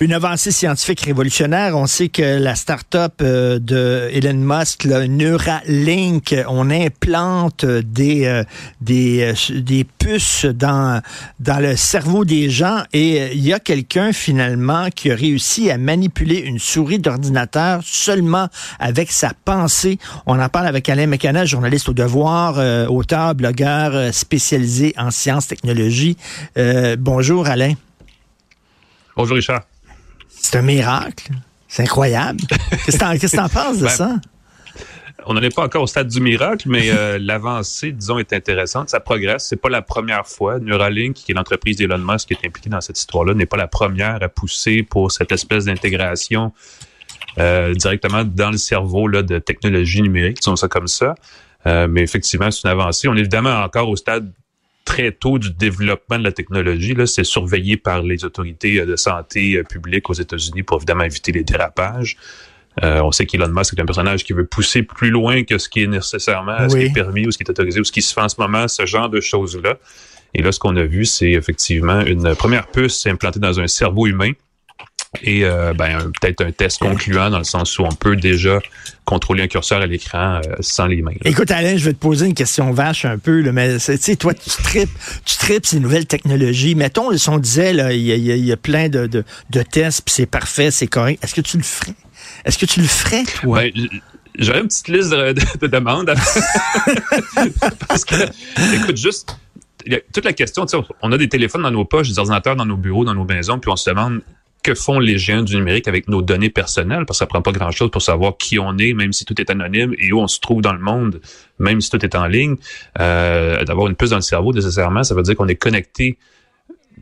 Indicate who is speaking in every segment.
Speaker 1: Une avancée scientifique révolutionnaire. On sait que la start-up euh, de Elon Musk, Neuralink, on implante des euh, euh, puces dans le cerveau des gens et il y a quelqu'un finalement qui a réussi à manipuler une souris d'ordinateur seulement avec sa pensée. On en parle avec Alain McCann, journaliste au Devoir, auteur, blogueur spécialisé en sciences, technologies. bonjour Alain.
Speaker 2: Bonjour Richard.
Speaker 1: C'est un miracle. C'est incroyable. Qu'est-ce que tu en penses de ben, ça?
Speaker 2: On n'en est pas encore au stade du miracle, mais euh, l'avancée, disons, est intéressante. Ça progresse. C'est pas la première fois. Neuralink, qui est l'entreprise d'Elon Musk qui est impliquée dans cette histoire-là, n'est pas la première à pousser pour cette espèce d'intégration euh, directement dans le cerveau là, de technologie numérique, disons ça comme ça. Euh, mais effectivement, c'est une avancée. On est évidemment encore au stade très tôt du développement de la technologie. Là, c'est surveillé par les autorités euh, de santé euh, publique aux États-Unis pour évidemment éviter les dérapages. Euh, on sait qu'Elon Musk est un personnage qui veut pousser plus loin que ce qui est nécessairement, ce qui est permis ou ce qui est autorisé ou ce qui se fait en ce moment, ce genre de choses-là. Et là, ce qu'on a vu, c'est effectivement une première puce implantée dans un cerveau humain et euh, ben, peut-être un test concluant dans le sens où on peut déjà contrôler un curseur à l'écran euh, sans les mains.
Speaker 1: Écoute, Alain, je vais te poser une question vache un peu, là, mais tu sais, toi, tu tripes, tu tripes ces nouvelles technologies. Mettons, si on disait, il y, a, plein de, de, tests, puis c'est parfait, c'est correct. Est-ce que tu le ferais? Est-ce que tu le ferais, toi?
Speaker 2: Ben, J'aurais une petite liste de, demandes. Parce que, écoute, juste, toute la question, on a des téléphones dans nos poches, des ordinateurs dans nos bureaux, dans nos maisons, puis on se demande que font les géants du numérique avec nos données personnelles, parce que ça prend pas grand-chose pour savoir qui on est, même si tout est anonyme, et où on se trouve dans le monde, même si tout est en ligne. Euh, D'avoir une puce dans le cerveau, nécessairement, ça veut dire qu'on est connecté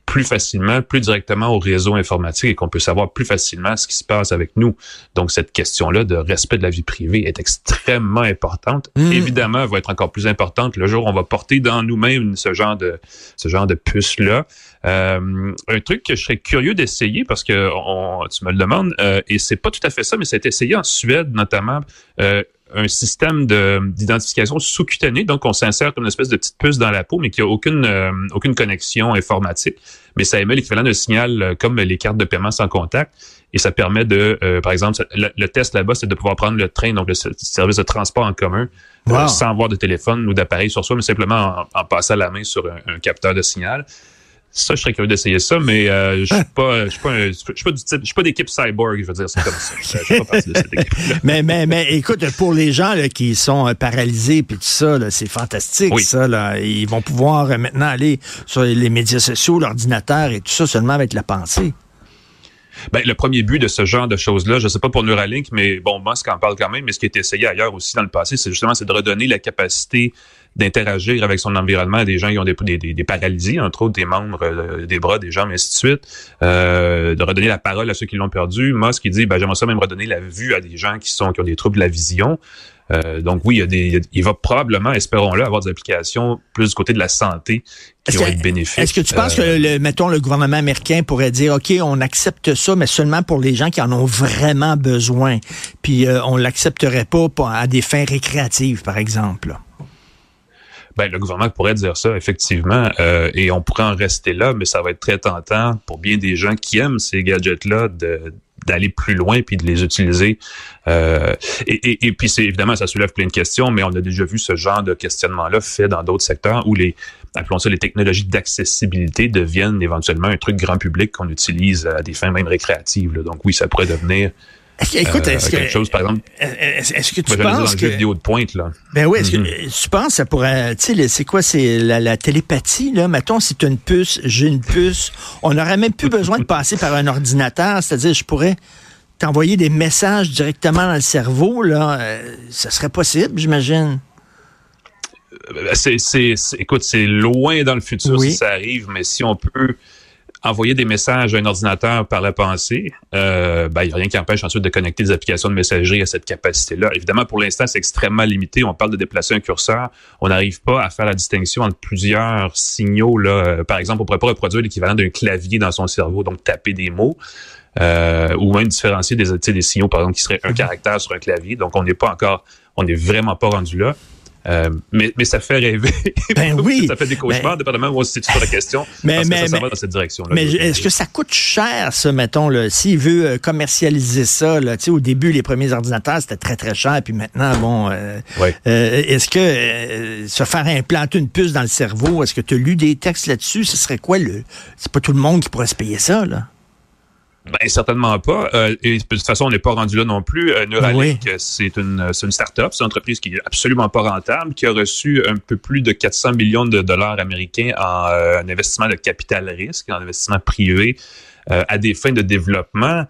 Speaker 2: plus facilement, plus directement au réseau informatique et qu'on peut savoir plus facilement ce qui se passe avec nous. Donc, cette question-là de respect de la vie privée est extrêmement importante. Mmh. Évidemment, elle va être encore plus importante le jour où on va porter dans nous-mêmes ce genre de ce genre de puce-là. Euh, un truc que je serais curieux d'essayer parce que on, tu me le demandes, euh, et c'est pas tout à fait ça, mais c'est essayé en Suède notamment. Euh, un système d'identification sous-cutanée. Donc, on s'insère comme une espèce de petite puce dans la peau, mais qui a aucune, euh, aucune connexion informatique. Mais ça émet l'équivalent d'un signal euh, comme les cartes de paiement sans contact. Et ça permet de, euh, par exemple, le, test là-bas, c'est de pouvoir prendre le train, donc le service de transport en commun, sans avoir de téléphone ou d'appareil sur soi, mais simplement en, passant la main sur un capteur de signal. Ça, je serais curieux d'essayer ça, mais euh, je suis pas, je suis pas, je suis pas du type, je suis pas d'équipe cyborg, je veux dire, c'est comme ça. Je suis pas partie de cette équipe
Speaker 1: mais, mais, mais, écoute, pour les gens là, qui sont euh, paralysés puis tout ça, c'est fantastique, ça. Là. Ils vont pouvoir euh, maintenant aller sur les médias sociaux, l'ordinateur et tout ça seulement avec la pensée.
Speaker 2: Ben, le premier but de ce genre de choses-là, je sais pas pour Neuralink, mais bon, Musk en parle quand même, mais ce qui été essayé ailleurs aussi dans le passé, c'est justement c'est de redonner la capacité d'interagir avec son environnement des gens qui ont des, des, paralysies, entre autres des membres, euh, des bras, des jambes, et ainsi de suite, euh, de redonner la parole à ceux qui l'ont perdu. Ce qui dit, ben, j'aimerais ça même redonner la vue à des gens qui sont qui ont des troubles de la vision. Euh, donc oui, il, y a des, il va probablement, espérons-le, avoir des applications plus du côté de la santé qui vont être bénéfiques.
Speaker 1: Est-ce que tu penses que, le, mettons, le gouvernement américain pourrait dire, OK, on accepte ça, mais seulement pour les gens qui en ont vraiment besoin, puis on l'accepterait pas à des fins récréatives, par exemple?
Speaker 2: Ben, le gouvernement pourrait dire ça, effectivement, euh, et on pourrait en rester là, mais ça va être très tentant pour bien des gens qui aiment ces gadgets-là de d'aller plus loin puis de les utiliser. Euh, et, et, puis c'est évidemment ça soulève plein de questions, mais on a déjà vu ce genre de questionnement-là fait dans d'autres secteurs où les appelons ça les technologies d'accessibilité deviennent éventuellement un truc grand public qu'on utilise à des fins même récréatives. Donc oui, ça pourrait devenir
Speaker 1: Écoute, est-ce que,
Speaker 2: chose, par exemple,
Speaker 1: est-ce que tu penses que
Speaker 2: vidéo de pointe là.
Speaker 1: Ben oui, est-ce que mm-hmm. tu penses ça pourrait, tu sais, c'est quoi, c'est la, télépathie là? Mettons, si tu as une puce, j'ai une puce, on n'aurait même plus besoin de passer par un ordinateur, c'est-à-dire, je pourrais t'envoyer des messages directement dans le cerveau là, euh, ça serait possible, j'imagine.
Speaker 2: Euh, c'est, c'est, écoute, c'est loin dans le futur si ça arrive, mais si on peut envoyer des messages à un ordinateur par la pensée, euh, ben, il n'y a rien qui empêche ensuite de connecter des applications de messagerie à cette capacité-là. Évidemment, pour l'instant, c'est extrêmement limité. On parle de déplacer un curseur. On n'arrive pas à faire la distinction entre plusieurs signaux. Là. Par exemple, on pourrait pas reproduire l'équivalent d'un clavier dans son cerveau, donc taper des mots. euh, ou même différencier des, des signaux, par exemple, qui seraient un mhm. caractère sur un clavier. Donc, on n'est pas encore, on n'est vraiment pas rendu là. Euh, mais, mais ça fait rêver.
Speaker 1: Ben oui.
Speaker 2: ça fait des cauchemars, ben, dépendamment où on se situe sur la question.
Speaker 1: Mais,
Speaker 2: parce
Speaker 1: mais,
Speaker 2: que ça,
Speaker 1: va
Speaker 2: dans cette direction-là.
Speaker 1: Mais est-ce que ça coûte cher, ça, mettons, s'il veut euh, commercialiser ça, là, au début, les premiers ordinateurs, c'était très, très cher, puis maintenant, bon, euh, euh est-ce que se faire implanter une puce dans le cerveau, est-ce que tu as lu des textes là-dessus? Ce serait quoi le... C'est pas tout le monde qui pourrait se payer ça, là?
Speaker 2: Ben, certainement pas. Euh, et de toute façon, on n'est pas rendu là non plus. Euh, Neuralink, c'est une, une start-up, c'est une entreprise qui est absolument pas rentable, qui a reçu un peu plus de 400 millions de dollars américains en euh, un investissement de capital risque, en investissement privé euh, à des fins de développement.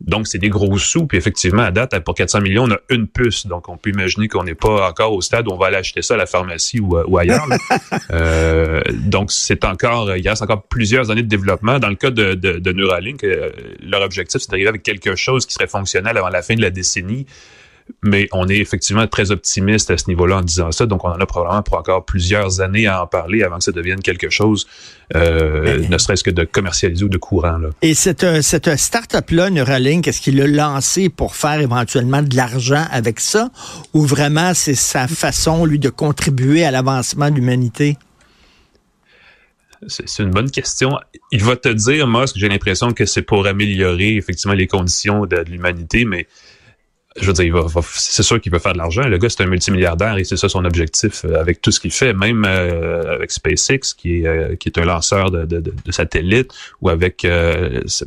Speaker 2: Donc, c'est des gros sous. Puis effectivement, à date, pour 400 millions, on a une puce. Donc, on peut imaginer qu'on n'est pas encore au stade où on va aller acheter ça à la pharmacie ou, ou ailleurs. euh, donc, c'est encore, il reste encore plusieurs années de développement. Dans le cas de, de, de Neuralink, euh, leur objectif, c'est d'arriver avec quelque chose qui serait fonctionnel avant la fin de la décennie mais on est effectivement très optimiste à ce niveau-là en disant ça. Donc, on en a probablement pour encore plusieurs années à en parler avant que ça devienne quelque chose, euh, ne serait-ce que de commercialiser ou de courant. Là.
Speaker 1: Et cette, euh, cette start-up-là, Neuralink, est-ce qu'il l'a lancé pour faire éventuellement de l'argent avec ça ou vraiment c'est sa façon, lui, de contribuer à l'avancement de l'humanité?
Speaker 2: C'est une bonne question. Il va te dire, que j'ai l'impression que c'est pour améliorer effectivement les conditions de l'humanité, mais je veux dire, c'est sûr qu'il veut faire de l'argent. Le gars, c'est un multimilliardaire et c'est ça son objectif euh, avec tout ce qu'il fait, même euh, avec SpaceX, qui est, euh, qui est un lanceur de, de, de satellites, ou avec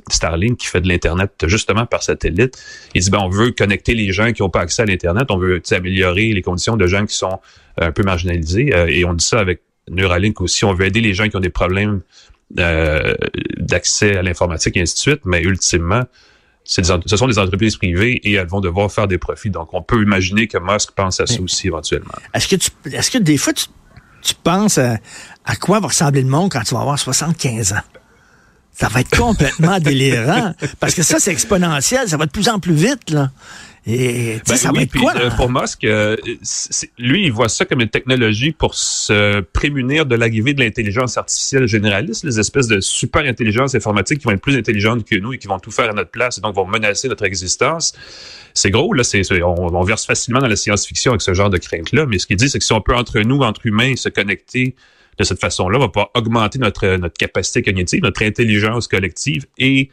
Speaker 2: Starlink, qui fait de l'Internet justement par satellite. Il dit, ben, on veut connecter les gens qui n'ont pas accès à l'Internet, on veut améliorer les conditions de gens qui sont un peu marginalisés. et on dit ça avec Neuralink aussi, on veut aider les gens qui ont des problèmes d'accès à l'informatique et ainsi de suite, mais ultimement, ce sont des entreprises privées et elles vont devoir faire des profits. Donc, on peut imaginer que Musk pense à ça aussi éventuellement.
Speaker 1: Est-ce que, tu, est-ce que des fois, tu, penses à, à, quoi va ressembler le monde quand tu vas avoir 75 ans? Ça va être complètement délirant. Parce que ça, c'est exponentiel. Ça va de plus en plus vite, là. Et ben ça va être quoi?
Speaker 2: Pour Musk, euh, lui, il voit ça comme une technologie pour se prémunir de l'arrivée de l'intelligence artificielle généraliste, les espèces de super intelligence informatique qui vont être plus intelligentes que nous et qui vont tout faire à notre place et donc vont menacer notre existence. C'est gros, là, c'est, on, on, verse facilement dans la science-fiction avec ce genre de crainte-là, mais ce qu'il dit, c'est que si on peut entre nous, entre humains, se connecter de cette façon-là, on va pouvoir augmenter notre, notre capacité cognitive, notre intelligence collective et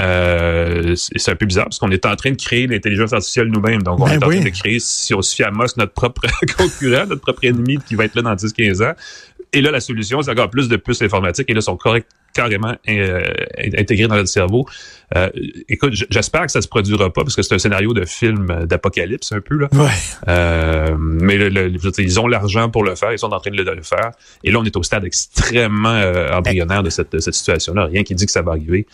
Speaker 2: euh, c'est un peu bizarre parce qu'on est en train de créer l'intelligence artificielle nous-mêmes. Donc, on ben est en train de créer, si on se fie à Musk, notre propre concurrent, notre propre ennemi qui va être là dans 10-15 ans. Et là, la solution, c'est encore plus de puces informatiques. Et là, sont corrects carrément euh, intégré dans notre cerveau. Euh, écoute, j'espère que ça se produira pas parce que c'est un scénario de film d'apocalypse un peu là.
Speaker 1: Ouais.
Speaker 2: Euh, mais ils ont l'argent pour le faire, ils sont en train de le, faire. Et là, on est au stade extrêmement embryonnaire de cette, cette situation-là. Rien qui dit que ça va arriver,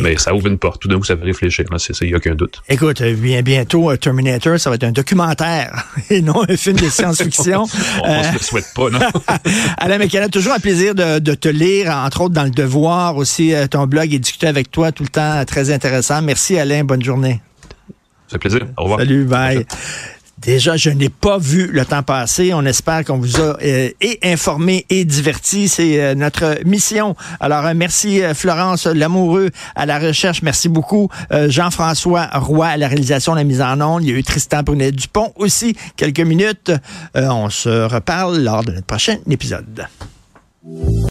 Speaker 2: mais ça ouvre une porte. Tout d'un coup, ça fait réfléchir. C'est ça, il n'y a aucun doute.
Speaker 1: Écoute, bien bientôt, Terminator, ça va être un documentaire et non un film de science-fiction.
Speaker 2: on, ne se le souhaite pas, non?
Speaker 1: Alain a toujours un plaisir de, de te lire, entre autres dans le Devoir voir aussi euh, ton blog et discuter avec toi tout le temps. Très intéressant. Merci Alain. Bonne journée.
Speaker 2: Fait plaisir. Au revoir.
Speaker 1: Salut, bye. Déjà, je n'ai pas vu le temps passer. On espère qu'on vous a euh, et informé et diverti. C'est euh, notre mission. Alors, merci Florence Lamoureux à la recherche. Merci beaucoup. Jean-François Roy à la réalisation, la mise en onde. Il y a eu Tristan Brunet-Dupont aussi. Quelques minutes. on se reparle lors de notre prochain épisode.